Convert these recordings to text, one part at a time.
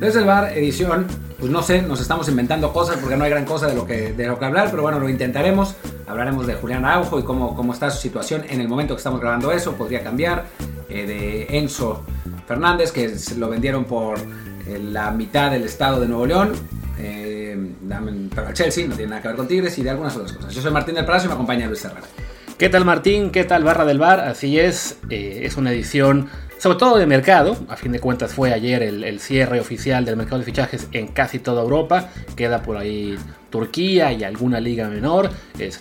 Desde el bar, edición, pues no sé, nos estamos inventando cosas porque no hay gran cosa de lo que, de lo que hablar, pero bueno, lo intentaremos. Hablaremos de Julián Araujo y cómo, cómo está su situación en el momento que estamos grabando eso, podría cambiar. Eh, de Enzo Fernández, que lo vendieron por eh, la mitad del estado de Nuevo León. Eh, para Chelsea, no tiene nada que ver con Tigres y de algunas otras cosas. Yo soy Martín del Palacio y me acompaña Luis Herrera. ¿Qué tal Martín? ¿Qué tal Barra del Bar? Así es, eh, es una edición sobre todo de mercado. A fin de cuentas fue ayer el, cierre oficial del mercado de fichajes en casi toda Europa. Queda por ahí Turquía y alguna liga menor.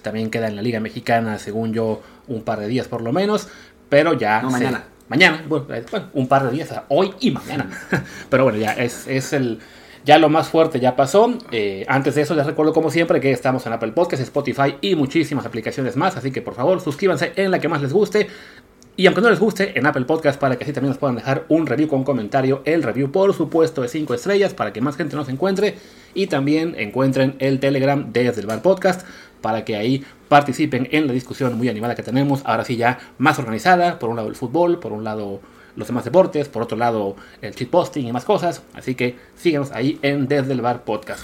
también queda en la liga mexicana, según yo, un par de días por lo menos. Pero ya... No, mañana. Mañana, bueno, un par de días, hoy y mañana. Pero bueno, ya es, es el ya lo más fuerte ya pasó. Eh, antes de eso les recuerdo como siempre que estamos en Apple Podcasts, Spotify y muchísimas aplicaciones más. Así que por favor suscríbanse en la que más les guste. Y aunque no les guste, en Apple Podcast para que así también nos puedan dejar un review con comentario. El review, por supuesto, de 5 estrellas para que más gente nos encuentre. Y también encuentren el Telegram desde el Bar Podcast para que ahí participen en la discusión muy animada que tenemos. Ahora sí ya más organizada. Por un lado el fútbol, por un lado los demás deportes, por otro lado el cheat posting y más cosas. Así que síguenos ahí en Desde el Bar Podcast.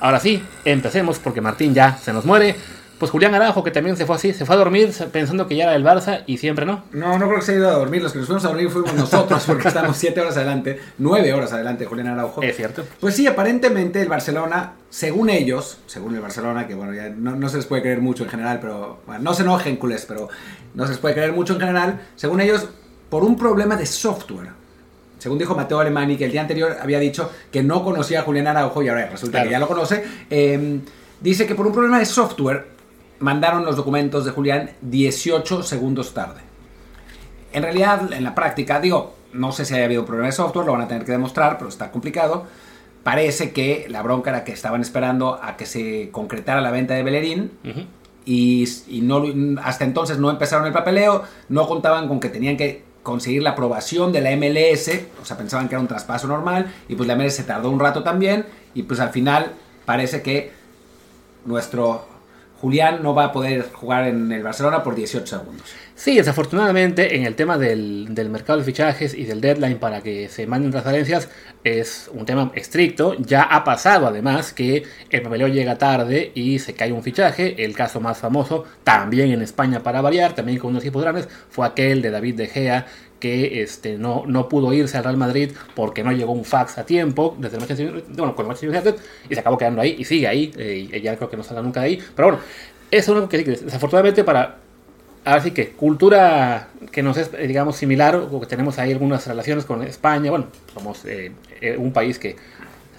Ahora sí, empecemos porque Martín ya se nos muere. Pues Julián Arajo, que también se fue así, se fue a dormir pensando que ya era el Barça y siempre no. No, no creo que se haya ido a dormir. Los que nos fuimos a dormir fuimos nosotros porque estamos 7 horas adelante, 9 horas adelante, Julián Araujo. Es cierto. Pues sí, aparentemente el Barcelona, según ellos, según el Barcelona, que bueno, ya no, se les puede creer mucho en general, pero bueno, no se enojen culés, pero no se les puede creer mucho en general. Según ellos, por un problema de software. Según dijo Mateo Alemani, que el día anterior había dicho que no conocía a Julián Araujo y ahora resulta que ya lo conoce, em, dice que por un problema de software mandaron los documentos de Julián 18 segundos tarde. En realidad, en la práctica, digo, no sé si haya habido un problema de software, lo van a tener que demostrar, pero está complicado. Parece que la bronca era que estaban esperando a que se concretara la venta de Bellerín y, y no, hasta entonces no empezaron el papeleo, no contaban con que tenían que conseguir la aprobación de la MLS, o sea, pensaban que era un traspaso normal, y pues la MLS se tardó un rato también, y pues al final parece que nuestro Julián no va a poder jugar en el Barcelona por 18 segundos. Sí, desafortunadamente en el tema del, mercado de fichajes y del deadline para que se manden transferencias es un tema estricto. Ya ha pasado además que el papeleo llega tarde y se cae un fichaje. El caso más famoso, también en España para variar, también con unos equipos grandes, fue aquel de David De Gea que este, no, no pudo irse al Real Madrid porque no llegó un fax a tiempo desde Manchester, bueno, con el Manchester United y se acabó quedando ahí y sigue ahí. Eh, y ya creo que no saldrá nunca de ahí. Pero bueno, eso es algo que desafortunadamente para Así que cultura que nos es, digamos, similar, o que tenemos ahí algunas relaciones con España, bueno, somos eh, eh, un país que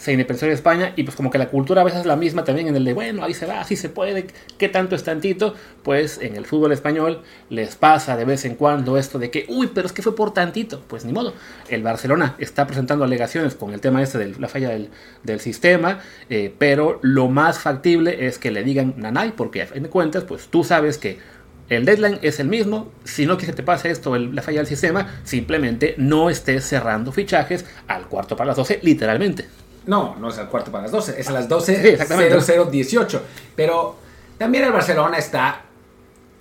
se independizó de España y pues como que la cultura a veces es la misma también en el de, bueno, ahí se va, así se puede, ¿qué tanto es tantito? Pues en el fútbol español les pasa de vez en cuando esto de que, uy, pero es que fue por tantito, pues ni modo. El Barcelona está presentando alegaciones con el tema este de la falla del, sistema, eh, pero lo más factible es que le digan nanay, porque a fin de cuentas, pues tú sabes que el deadline es el mismo. Si no quieres que te pase esto, la falla del sistema, simplemente no estés cerrando fichajes al cuarto para las 12, literalmente. No, no es al cuarto para las 12, es a las 12, 18. Pero también el Barcelona está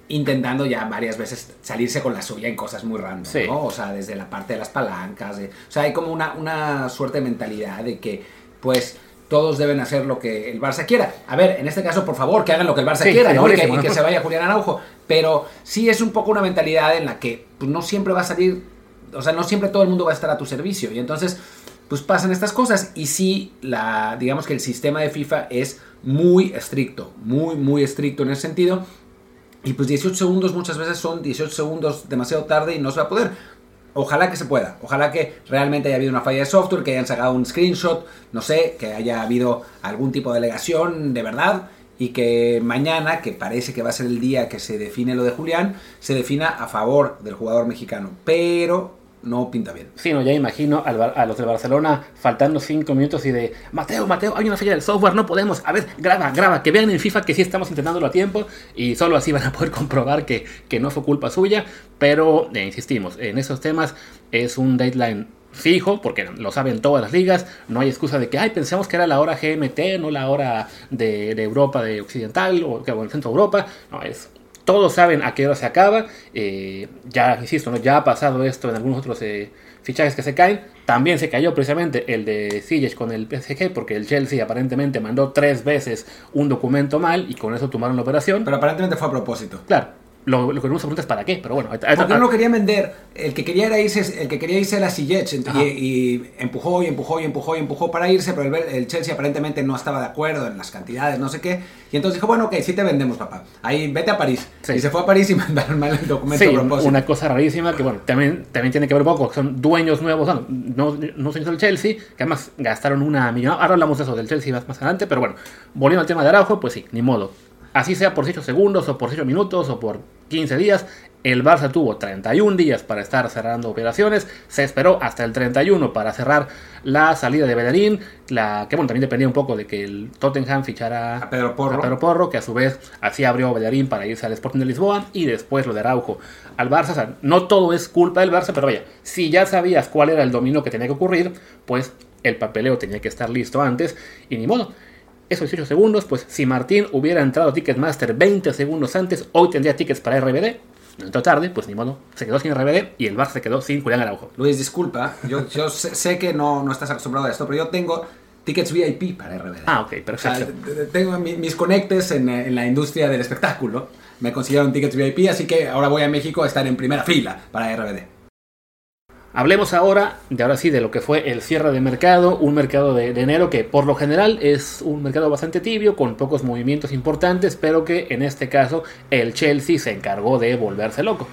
intentando ya varias veces salirse con la suya en cosas muy random, ¿no? O sea, desde la parte de las palancas. o sea, hay como una, una suerte de mentalidad de que, pues, todos deben hacer lo que el Barça quiera. A ver, en este caso, por favor, que hagan lo que el Barça quiera ¿no? y, que, se vaya Julián Araujo. Pero sí es un poco una mentalidad en la que pues, no siempre va a salir, o sea, no siempre todo el mundo va a estar a tu servicio. Y entonces, pues pasan estas cosas. Y sí, la, digamos que el sistema de FIFA es muy estricto, muy, muy estricto en ese sentido. Y pues 18 segundos muchas veces son 18 segundos demasiado tarde y no se va a poder. Ojalá que se pueda, ojalá que realmente haya habido una falla de software, que hayan sacado un screenshot, no sé, que haya habido algún tipo de alegación de verdad y que mañana, que parece que va a ser el día que se define lo de Julián, se defina a favor del jugador mexicano. Pero no pinta bien. Sí, no, ya imagino a los de Barcelona faltando cinco minutos y de Mateo, Mateo, hay una falla del software, no podemos. A ver, graba, graba, que vean en FIFA que sí estamos intentándolo a tiempo y solo así van a poder comprobar que, no fue culpa suya. Pero, eh, insistimos, en esos temas es un deadline fijo, porque lo saben todas las ligas, no hay excusa de que, ay, pensamos que era la hora GMT, no la hora de, Europa de Occidental o, o el centro de Europa, no, es todos saben a qué hora se acaba. Eh, ya, insisto, ¿no? ya ha pasado esto en algunos otros eh, fichajes que se caen. También se cayó precisamente el de Ziyech con el PSG porque el Chelsea aparentemente mandó tres veces un documento mal y con eso tomaron la operación. Pero aparentemente fue a propósito. Claro. Lo, lo que uno se pregunta es para qué, pero bueno. Porque no lo querían vender. El que quería, era irse, el que quería irse era Ziyech y, y, empujó y empujó y empujó y empujó para irse, pero el, el, Chelsea aparentemente no estaba de acuerdo en las cantidades, no sé qué. Y entonces dijo, bueno, ok, sí te vendemos, papá. Ahí vete a París. Y se fue a París y mandaron mal el documento sí, Una cosa rarísima que, bueno, también, también tiene que ver un poco, son dueños nuevos, no, no, son del Chelsea, que además gastaron una millón. Ahora hablamos de eso del Chelsea más, más adelante, pero bueno, volviendo al tema de Araujo, pues sí, ni modo Así sea por 8 segundos o por 8 minutos o por 15 días, el Barça tuvo 31 días para estar cerrando operaciones, se esperó hasta el 31 para cerrar la salida de Bellerín, la que bueno, también dependía un poco de que el Tottenham fichara a Pedro Porro, a Pedro Porro que a su vez así abrió Bellerín para irse al Sporting de Lisboa y después lo de Araujo al Barça. O sea, no todo es culpa del Barça, pero vaya, si ya sabías cuál era el dominio que tenía que ocurrir, pues el papeleo tenía que estar listo antes y ni modo esos 18 segundos, pues si Martín hubiera entrado a Ticketmaster 20 segundos antes, hoy tendría tickets para RBD. No entró tarde, pues ni modo, se quedó sin RBD y el Bar se quedó sin Julián Araujo. Luis, disculpa, yo, yo sé, que no, no estás acostumbrado a esto, pero yo tengo tickets VIP para RBD. Ah, ok, perfecto. tengo mis conectes en, en, la industria del espectáculo, me consiguieron tickets VIP, así que ahora voy a México a estar en primera fila para RBD. Hablemos ahora de ahora sí de lo que fue el cierre de mercado, un mercado de, enero que por lo general es un mercado bastante tibio, con pocos movimientos importantes, pero que en este caso el Chelsea se encargó de volverse loco.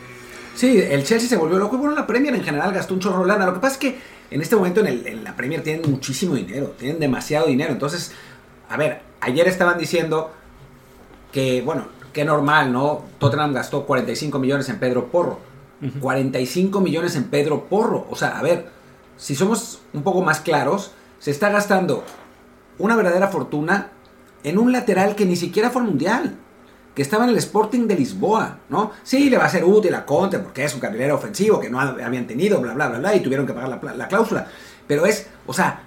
Sí, el Chelsea se volvió loco bueno, la Premier en general gastó un chorro lana. Lo que pasa es que en este momento en, la Premier tienen muchísimo dinero, tienen demasiado dinero. Entonces, a ver, ayer estaban diciendo que, bueno, que normal, ¿no? Tottenham gastó 45 millones en Pedro Porro 45 millones en Pedro Porro. O sea, a ver, si somos un poco más claros, se está gastando una verdadera fortuna en un lateral que ni siquiera fue mundial. Que estaba en el Sporting de Lisboa, ¿no? Sí, le va a ser útil a Conte porque es un carrilero ofensivo que no habían tenido, bla, bla, bla, bla, y tuvieron que pagar la, cláusula. Pero es, o sea,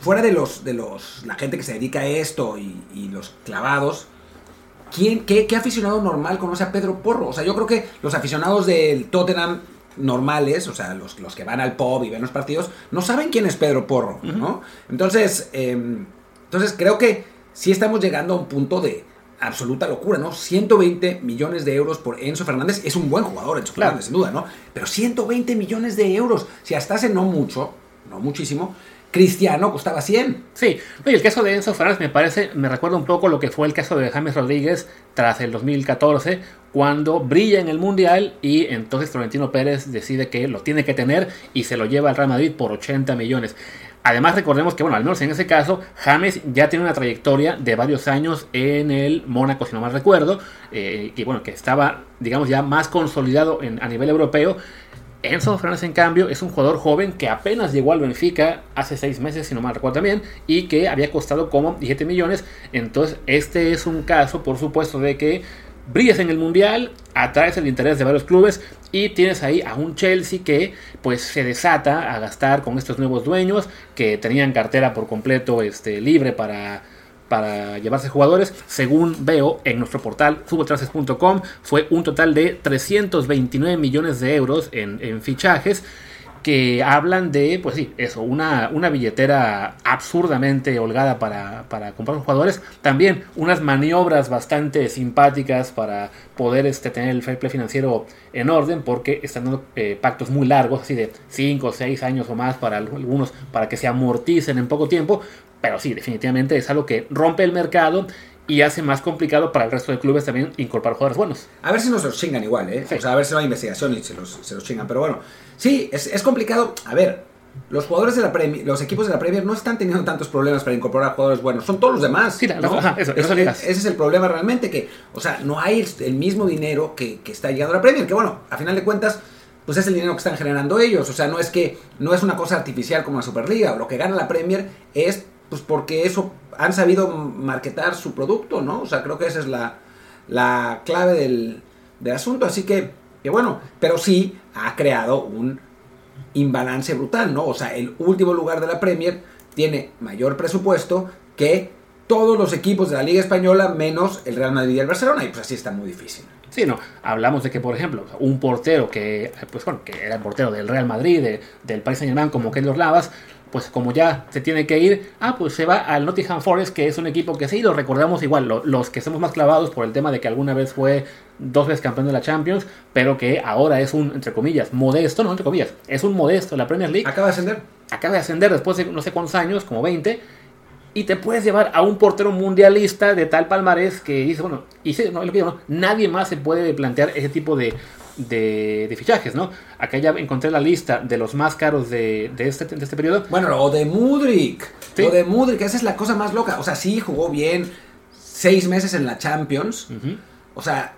fuera de los, de los, la gente que se dedica a esto y, y los clavados, ¿quién, qué, aficionado normal conoce a Pedro Porro? O sea, yo creo que los aficionados del Tottenham normales, o sea, los, los que van al pub y ven los partidos, no saben quién es Pedro Porro, ¿no? Entonces, em, entonces creo que sí estamos llegando a un punto de absoluta locura, ¿no? 120 millones de euros por Enzo Fernández. Es un buen jugador Enzo Fernández, sin duda, ¿no? Pero 120 millones de euros, si hasta hace no mucho, no muchísimo, Cristiano costaba 100. Sí, el caso de Enzo Fernández me parece, me recuerda un poco lo que fue el caso de James Rodríguez tras el 2014, cuando brilla en el Mundial y entonces Florentino Pérez decide que lo tiene que tener y se lo lleva al Real Madrid por 80 millones. Además recordemos que, bueno, al menos en ese caso, James ya tiene una trayectoria de varios años en el Mónaco, si no mal recuerdo, eh, y bueno, que estaba, digamos, ya más consolidado a nivel europeo Enzo Fernández, en cambio, es un jugador joven que apenas llegó al Benfica hace seis meses, si no mal recuerdo también, y que había costado como 17 millones. Entonces, este es un caso, por supuesto, de que brillas en el Mundial, atraes el interés de varios clubes y tienes ahí a un Chelsea que pues se desata a gastar con estos nuevos dueños que tenían cartera por completo este, libre para para llevarse jugadores. Según veo en nuestro portal futboltraces.com, fue un total de 329 millones de euros en, fichajes que hablan de, pues sí, eso, una, una billetera absurdamente holgada para, para, comprar jugadores. También unas maniobras bastante simpáticas para poder este, tener el fair play financiero en orden, porque están dando eh, pactos muy largos, así de 5 o 6 años o más para algunos, para que se amorticen en poco tiempo. Pero sí, definitivamente es algo que rompe el mercado y hace más complicado para el resto de clubes también incorporar jugadores buenos. A ver si nos los chingan igual, ¿eh? O sea, a ver si no hay investigación y se los, se los chingan. Pero bueno, sí, es, es complicado. A ver, los jugadores de la Premier, los equipos de la Premier no están teniendo tantos problemas para incorporar jugadores buenos, son todos los demás. Sí, eso, ese es el problema realmente, que, o sea, no hay el mismo dinero que, que está llegando a la Premier, que bueno, a final de cuentas pues es el dinero que están generando ellos. O sea, no es que no es una cosa artificial como la Superliga. Lo que gana la Premier es pues porque eso han sabido marketar su producto, ¿no? O sea, creo que esa es la, la clave del, del, asunto. Así que, que, bueno, pero sí ha creado un imbalance brutal, ¿no? O sea, el último lugar de la Premier tiene mayor presupuesto que todos los equipos de la Liga Española menos el Real Madrid y el Barcelona, y pues así está muy difícil. Sí, no, hablamos de que, por ejemplo, un portero que, pues bueno, que era el portero del Real Madrid, del Paris Saint Germain, como Keylor Lavas, pues como ya se tiene que ir, ah, pues se va al Nottingham Forest, que es un equipo que sí, lo recordamos igual, los que somos más clavados por el tema de que alguna vez fue dos veces campeón de la Champions, pero que ahora es un, entre comillas, modesto, no, entre comillas, es un modesto la Premier League. Acaba de ascender. Acaba de ascender después de no sé cuántos años, como 20, y te puedes llevar a un portero mundialista de tal palmarés que dice, bueno, y sí, no, no, nadie más se puede plantear ese tipo de de, fichajes, ¿no? Acá ya encontré la lista de los más caros de, este, de este periodo. Bueno, lo de Mudrik. Lo de Mudrik, esa es la cosa más loca. O sea, sí jugó bien seis meses en la Champions. O sea,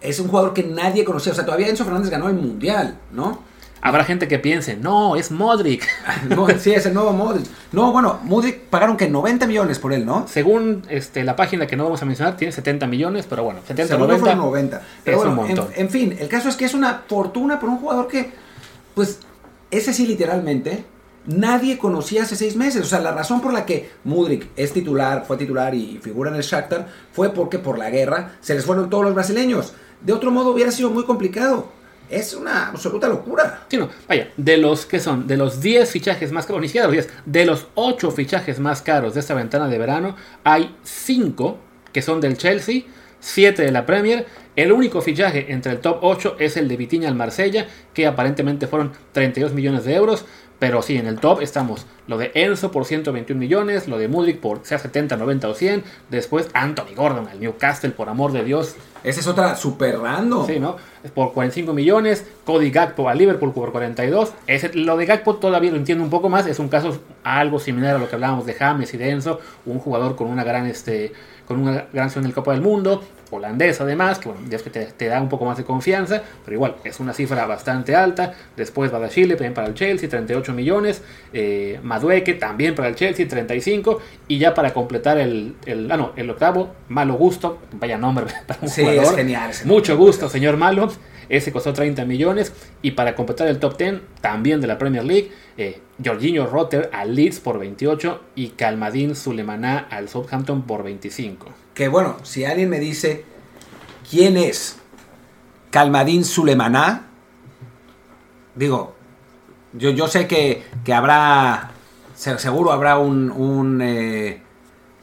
es un jugador que nadie conocía. O sea, todavía Enzo Fernández ganó el Mundial, ¿no? Habrá gente que piense, no, es Modric. sí, es el nuevo Modric. No, bueno, Modric pagaron que 90 millones por él, ¿no? Según este, la página que no vamos a mencionar, tiene 70 millones, pero bueno, 70 90, 90. Pero es un montón. En, fin, el caso es que es una fortuna por un jugador que, pues, ese sí literalmente, nadie conocía hace seis meses. O sea, la razón por la que Mudrik es titular, fue titular y figura en el Shakhtar, fue porque por la guerra se les fueron todos los brasileños. De otro modo hubiera sido muy complicado es una absoluta locura. Sí, no, vaya, de los que son, de los 10 fichajes más caros, ni siquiera los 10, de los 8 fichajes más caros de esta ventana de verano, hay 5 que son del Chelsea, 7 de la Premier. El único fichaje entre el top 8 es el de Vitiña al Marsella, que aparentemente fueron 32 millones de euros. Pero sí, en el top estamos lo de Enzo por 121 millones, lo de Mudrik por sea 70, 90 o 100. Después Anthony Gordon al Newcastle, por amor de Dios. Esa es otra super random. Sí, ¿no? Por 45 millones. Cody Gakpo a Liverpool por 42. Ese, lo de Gakpo todavía lo entiendo un poco más. Es un caso algo similar a lo que hablábamos de James y de Enzo. Un jugador con una gran, este, con una gran acción en el Copa del Mundo holandés además, que bueno, es que te, da un poco más de confianza, pero igual es una cifra bastante alta. Después va a Chile, también para el Chelsea, 38 millones. Eh, Madueque también para el Chelsea, 35. Y ya para completar el, el, ah, no, el octavo, Malo Gusto, vaya nombre para un sí, Es genial, Mucho gusto, señor Malo. Ese costó 30 millones. Y para completar el top 10, también de la Premier League, eh, Jorginho Rotter al Leeds por 28 y Calmadín Sulemaná al Southampton por 25 que bueno, si alguien me dice quién es Calmadín Sulemaná, digo, yo, yo sé que, que habrá, seguro habrá un, un eh,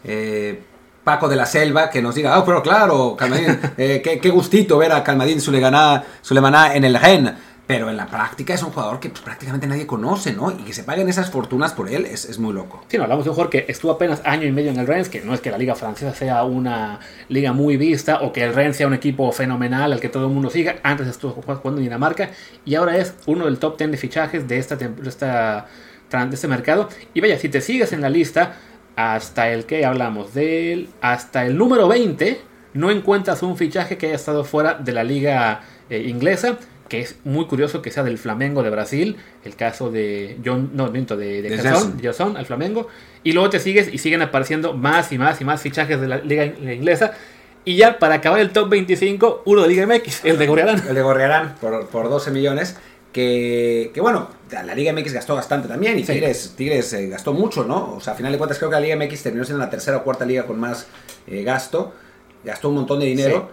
eh, Paco de la Selva que nos diga, oh, pero claro, Calmadín, eh, qué, qué, gustito ver a Calmadín Sulemaná en el Ren. Pero en la práctica es un jugador que pues, prácticamente nadie conoce, ¿no? Y que se paguen esas fortunas por él es, muy loco. Sí, no, hablamos de un jugador que estuvo apenas año y medio en el Rennes, que no es que la liga francesa sea una liga muy vista o que el Rennes sea un equipo fenomenal al que todo el mundo siga. Antes estuvo jugando en Dinamarca y ahora es uno del top 10 de fichajes de, esta, de, esta, de este mercado. Y vaya, si te sigues en la lista, hasta el que hablamos del hasta el número 20, no encuentras un fichaje que haya estado fuera de la liga eh, inglesa que es muy curioso que sea del Flamengo de Brasil, el caso de John, no, de, de, de al Flamengo, y luego te sigues y siguen apareciendo más y más y más fichajes de la liga inglesa, y ya para acabar el top 25, uno de Liga MX, el de Gorriarán. El de Gorriarán, por, por 12 millones, que, que, bueno, la Liga MX gastó bastante también, y Tigres, Tigres eh, gastó mucho, ¿no? O sea, a final de cuentas creo que la Liga MX terminó siendo la tercera o cuarta liga con más eh, gasto, gastó un montón de dinero,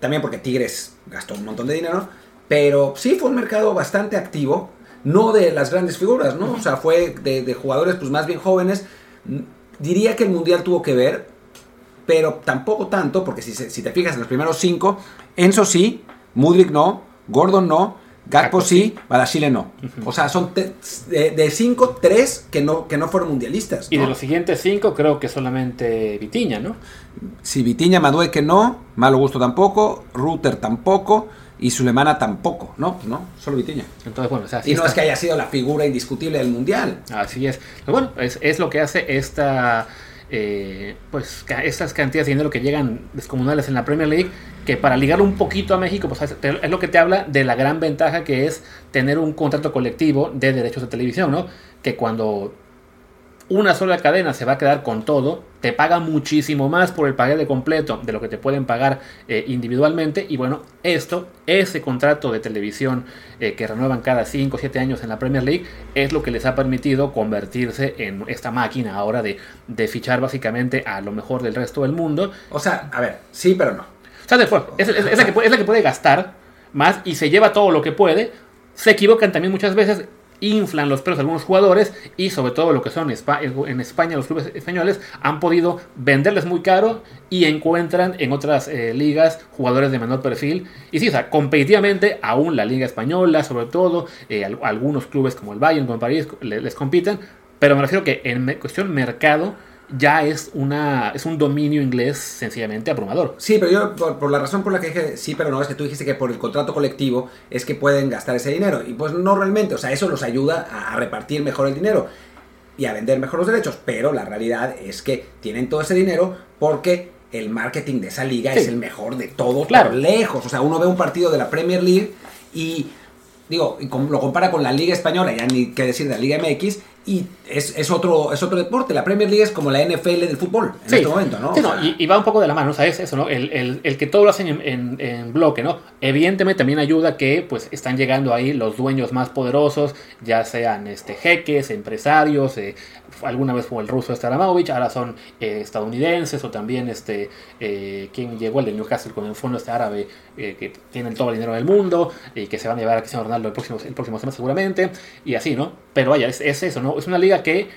también porque Tigres gastó un montón de dinero, pero sí fue un mercado bastante activo, no de las grandes figuras, ¿no? O sea, fue de, jugadores pues más bien jóvenes. Diría que el Mundial tuvo que ver, pero tampoco tanto, porque si, si te fijas en los primeros cinco, Enzo sí, Mudrik no, Gordon no, Gakpo sí, Badashile no. O sea, son de, cinco, tres que no, que no fueron mundialistas. Y de los siguientes cinco creo que solamente Vitiña, ¿no? Sí, Vitiña, Madueque no, Malo Gusto tampoco, Ruter tampoco y Sulemana tampoco, ¿no? No, solo Vitiña. Entonces, bueno, y no es que haya sido la figura indiscutible del Mundial. Así es. Pero bueno, es, lo que hace esta... Eh, pues estas cantidades de dinero que llegan descomunales en la Premier League, que para ligar un poquito a México, pues es lo que te habla de la gran ventaja que es tener un contrato colectivo de derechos de televisión, ¿no? Que cuando una sola cadena se va a quedar con todo, te paga muchísimo más por el paquete completo de lo que te pueden pagar eh, individualmente. Y bueno, esto, ese contrato de televisión eh, que renuevan cada 5 o 7 años en la Premier League, es lo que les ha permitido convertirse en esta máquina ahora de, de fichar básicamente a lo mejor del resto del mundo. O sea, a ver, sí, pero no. Después, es, la que, es la que puede gastar más y se lleva todo lo que puede. Se equivocan también muchas veces inflan los precios algunos jugadores y sobre todo lo que son en España los clubes españoles han podido venderles muy caro y encuentran en otras eh, ligas jugadores de menor perfil. Y sí, o sea, competitivamente aún la liga española sobre todo eh, algunos clubes como el Bayern como el París les, compiten. Pero me refiero que en cuestión mercado ya es, una, es un dominio inglés sencillamente abrumador. Sí, pero yo, por, la razón por la que dije sí, pero no, es que tú dijiste que por el contrato colectivo es que pueden gastar ese dinero. Y pues no realmente, o sea, eso los ayuda a, repartir mejor el dinero y a vender mejor los derechos. Pero la realidad es que tienen todo ese dinero porque el marketing de esa liga es el mejor de todo, claro. lejos. O sea, uno ve un partido de la Premier League y digo, lo compara con la Liga Española, ya ni qué decir de la Liga MX, y es, otro, es otro deporte. La Premier League es como la NFL del fútbol en este momento, ¿no? y, va un poco de la mano, ¿sabes? Eso, ¿no? El, que todo lo hacen en, bloque, ¿no? Evidentemente también ayuda que pues están llegando ahí los dueños más poderosos, ya sean este, jeques, empresarios, eh, alguna vez fue el ruso Staramovich, ahora son eh, estadounidenses o también este eh, quien llegó el de Newcastle con el fondo este árabe que tienen todo el dinero del mundo y que se van a llevar a Cristiano Ronaldo el próximo, el próximo semestre seguramente y así, ¿no? Pero vaya, es, es eso, ¿no? Es una liga que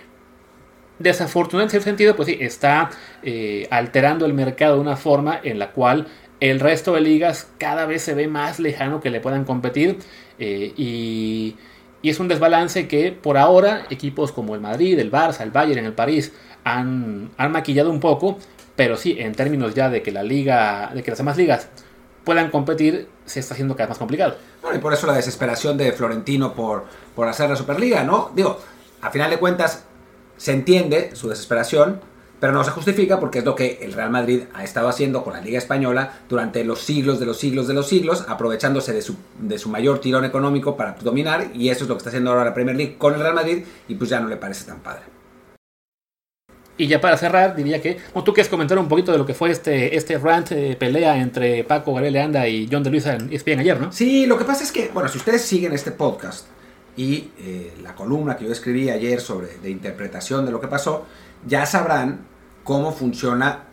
desafortunadamente en ese sentido, pues sí, está eh, alterando el mercado de una forma en la cual el resto de ligas cada vez se ve más lejano que le puedan competir eh, y, y, es un desbalance que por ahora equipos como el Madrid, el Barça, el Bayern, el París han, han maquillado un poco, pero sí, en términos ya de que la liga, de que las demás ligas puedan competir, se está haciendo cada vez más complicado. Bueno, y por eso la desesperación de Florentino por, por hacer la Superliga, ¿no? Digo, a final de cuentas, se entiende su desesperación, pero no se justifica porque es lo que el Real Madrid ha estado haciendo con la Liga Española durante los siglos de los siglos de los siglos, aprovechándose de su, de su mayor tirón económico para dominar, y eso es lo que está haciendo ahora la Premier League con el Real Madrid, y pues ya no le parece tan padre. Y ya para cerrar, diría que, tú quieres comentar un poquito de lo que fue este, este rant, eh, pelea entre Paco Gabriel Anda y John de Luisa en ESPN ayer, ¿no? Sí, lo que pasa es que, bueno, si ustedes siguen este podcast, y eh, la columna que yo escribí ayer sobre de interpretación de lo que pasó, ya sabrán cómo funciona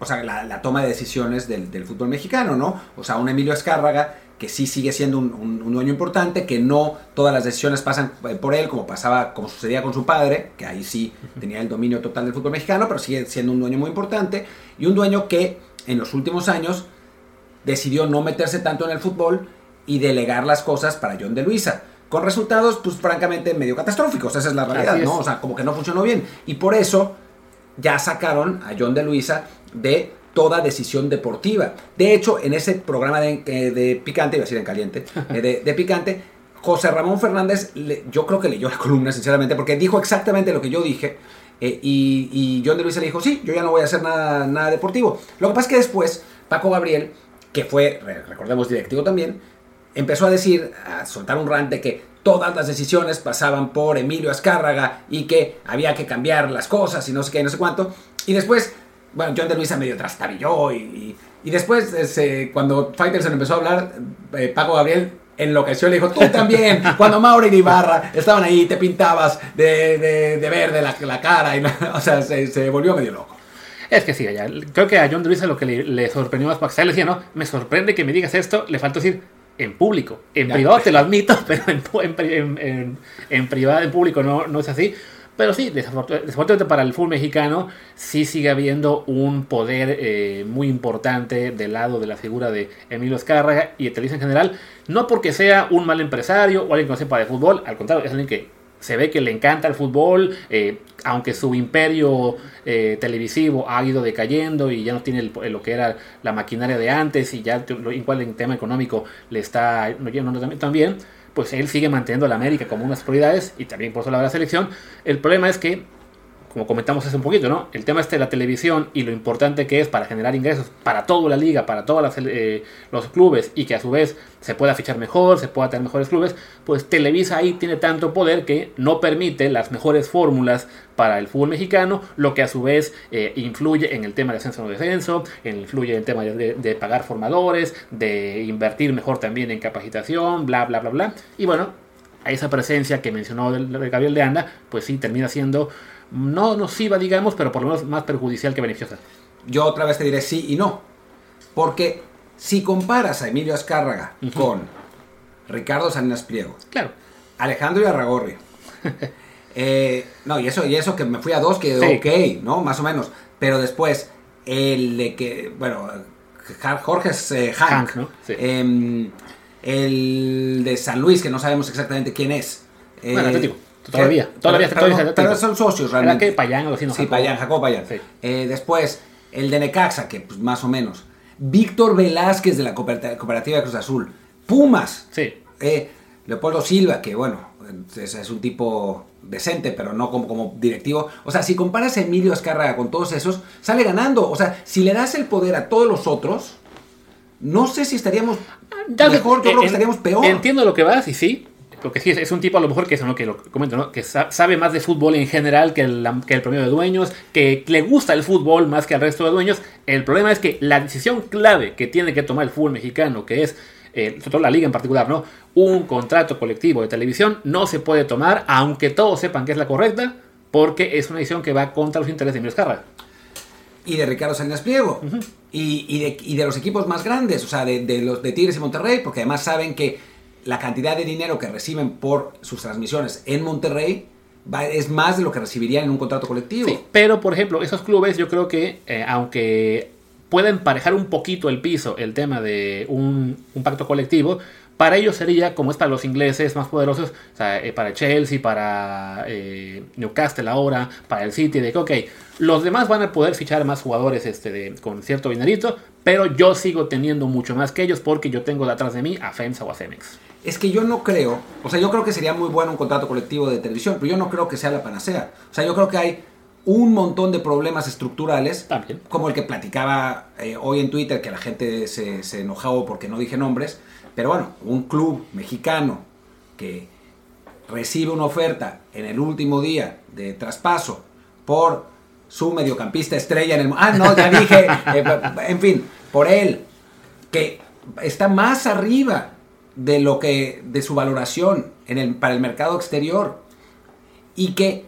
o sea, la, toma de decisiones del, fútbol mexicano, ¿no? O sea, un Emilio Escárraga que sí sigue siendo un, dueño importante, que no todas las decisiones pasan eh, por él, como pasaba, como sucedía con su padre, que ahí sí tenía el dominio total del fútbol mexicano, pero sigue siendo un dueño muy importante, y un dueño que en los últimos años decidió no meterse tanto en el fútbol y delegar las cosas para John de Luisa con resultados, pues francamente, medio catastróficos. Esa es la realidad, ¿no? O sea, como que no funcionó bien. Y por eso ya sacaron a John de Luisa de toda decisión deportiva. De hecho, en ese programa de, eh, Picante, iba a decir en caliente, eh, de, Picante, José Ramón Fernández, yo creo que leyó la columna, sinceramente, porque dijo exactamente lo que yo dije. Eh, y, John de Luisa le dijo, sí, yo ya no voy a hacer nada, nada deportivo. Lo que pasa es que después, Paco Gabriel, que fue, recordemos, directivo también, empezó a decir, a soltar un rant de que todas las decisiones pasaban por Emilio Azcárraga y que había que cambiar las cosas y no sé qué, no sé cuánto. Y después, bueno, John de Luisa medio trastabilló y, y, después, ese, cuando Faitelson empezó a hablar, eh, Paco Gabriel enloqueció y le dijo, tú también, cuando Mauro y Ibarra estaban ahí, te pintabas de, de, verde la, la, cara, y o sea, se, se, volvió medio loco. Es que sí, ya, creo que a John de Luisa lo que le, sorprendió más, porque él decía, no, me sorprende que me digas esto, le faltó decir, en público. En privado te lo admito, pero en, en, privado, en público no, no, es así. Pero sí, desafortunadamente para el fútbol mexicano sí sigue habiendo un poder eh, muy importante del lado de la figura de Emilio Escárraga y de Televisa en general. No porque sea un mal empresario o alguien que no sepa de fútbol, al contrario, es alguien que se ve que le encanta el fútbol, eh, aunque su imperio eh, televisivo ha ido decayendo y ya no tiene lo que era la maquinaria de antes y ya igual en tema económico le está yendo también, pues él sigue manteniendo a la América como unas prioridades y también por eso la, la selección. El problema es que como comentamos hace un poquito, ¿no? El tema este de la televisión y lo importante que es para generar ingresos para toda la liga, para todos eh, los clubes y que a su vez se pueda fichar mejor, se pueda tener mejores clubes, pues Televisa ahí tiene tanto poder que no permite las mejores fórmulas para el fútbol mexicano, lo que a su vez eh, influye en el tema de ascenso o descenso, influye en el tema de, pagar formadores, de invertir mejor también en capacitación, bla, bla, bla, bla. Y bueno, a esa presencia que mencionó Gabriel de Anda, pues sí termina siendo no nociva, digamos, pero por lo menos más perjudicial que beneficiosa. Yo otra vez te diré sí y no. Porque si comparas a Emilio Azcárraga con Ricardo Salinas Pliego, claro. Alejandro Arragorri, eh, no, y eso, y eso que me fui a dos, que ok, ¿no? Más o menos. Pero después, el de que, bueno, Jorge es eh, Hank, ¿no? Em, el de San Luis, que no sabemos exactamente quién es. Bueno, eh, Todavía, todavía, pero, son socios realmente. ¿Era que Payán o sí, Payán, Jacob Payán. Eh, después, el de Necaxa, que pues, más o menos. Víctor Velázquez de la Cooperativa de Cruz Azul. Pumas. Sí. Eh, Leopoldo Silva, que bueno, es, un tipo decente, pero no como, como directivo. O sea, si comparas a Emilio Azcárraga con todos esos, sale ganando. O sea, si le das el poder a todos los otros, no sé si estaríamos mejor, yo creo que estaríamos peor. Entiendo lo que vas y sí, porque sí, es un tipo a lo mejor que eso, ¿no? Que lo comento, ¿no? Que sabe más de fútbol en general que el, que el promedio de dueños, que le gusta el fútbol más que al resto de dueños. El problema es que la decisión clave que tiene que tomar el fútbol mexicano, que es, eh, sobre todo la liga en particular, ¿no? Un contrato colectivo de televisión, no se puede tomar, aunque todos sepan que es la correcta, porque es una decisión que va contra los intereses de Emilio Carra. Y de Ricardo Salinas Pliego. y, de, y, de, los equipos más grandes, o sea, de, de los de Tigres y Monterrey, porque además saben que la cantidad de dinero que reciben por sus transmisiones en Monterrey es más de lo que recibirían en un contrato colectivo. Sí, pero por ejemplo, esos clubes yo creo que, eh, aunque pueden parejar un poquito el piso el tema de un, pacto colectivo, para ellos sería, como es para los ingleses más poderosos, o sea, eh, para Chelsea, para eh, Newcastle ahora, para el City, de que, ok, los demás van a poder fichar más jugadores este, con cierto dinerito, pero yo sigo teniendo mucho más que ellos porque yo tengo detrás de mí a FEMSA o a Cemex es que yo no creo, o sea, yo creo que sería muy bueno un contrato colectivo de televisión, pero yo no creo que sea la panacea. O sea, yo creo que hay un montón de problemas estructurales, También. como el que platicaba eh, hoy en Twitter, que la gente se, se enojaba porque no dije nombres, pero bueno, un club mexicano que recibe una oferta en el último día de traspaso por su mediocampista estrella en el... Ah, no, ya dije, eh, en fin, por él, que está más arriba de lo que de su valoración en el, para el mercado exterior y que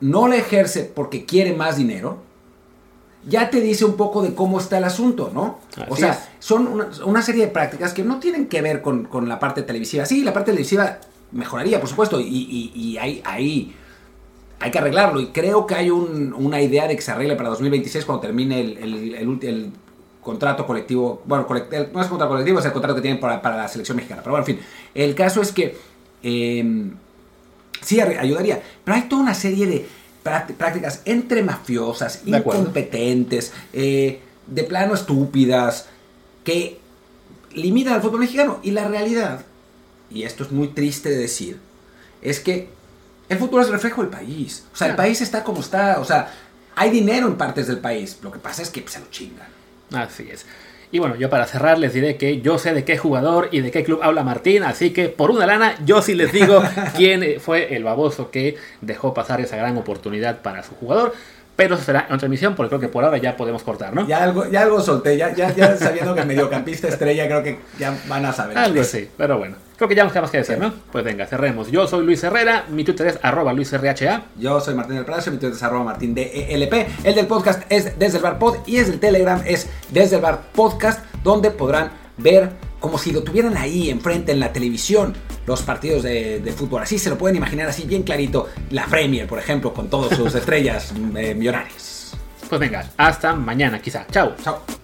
no la ejerce porque quiere más dinero, ya te dice un poco de cómo está el asunto, ¿no? o sea, son una, serie de prácticas que no tienen que ver con, la parte televisiva. Sí, la parte televisiva mejoraría, por supuesto, y, y, ahí, hay que arreglarlo. Y creo que hay una idea de que se arregle para 2026 cuando termine el, el, el, contrato colectivo, bueno, no es contrato colectivo, es el contrato que tienen para, la selección mexicana. Pero bueno, en fin, el caso es que em, sí ayudaría, pero hay toda una serie de prácticas entre mafiosas, incompetentes, eh, de plano estúpidas, que limitan al fútbol mexicano. Y la realidad, y esto es muy triste de decir, es que el fútbol es reflejo del país. O sea, el país está como está. O sea, hay dinero en partes del país. Lo que pasa es que se lo chingan. Así es. Y bueno, yo para cerrar les diré que yo sé de qué jugador y de qué club habla Martín, así que por una lana yo sí les digo quién fue el baboso que dejó pasar esa gran oportunidad para su jugador. Pero eso será en otra emisión, porque creo que por ahora ya podemos cortar, ¿no? Ya algo, ya algo solté, ya, ya, ya sabiendo que mediocampista estrella, creo que ya van a saber. Algo sí, pero bueno. Creo que ya no queda más que decir, ¿no? Pues venga, cerremos. Yo soy Luis Herrera, mi Twitter es arroba luisrha. Yo soy Martín del Palacio, mi Twitter es arroba martín DELP. El del podcast es Desde el Bar Pod y es del Telegram es Desde el Bar Podcast, donde podrán ver como si lo tuvieran ahí enfrente en la televisión los partidos de, fútbol. Así se lo pueden imaginar, así bien clarito. La Premier, por ejemplo, con todas sus estrellas eh, millonarias. Pues venga, hasta mañana quizá. Chao. Chao.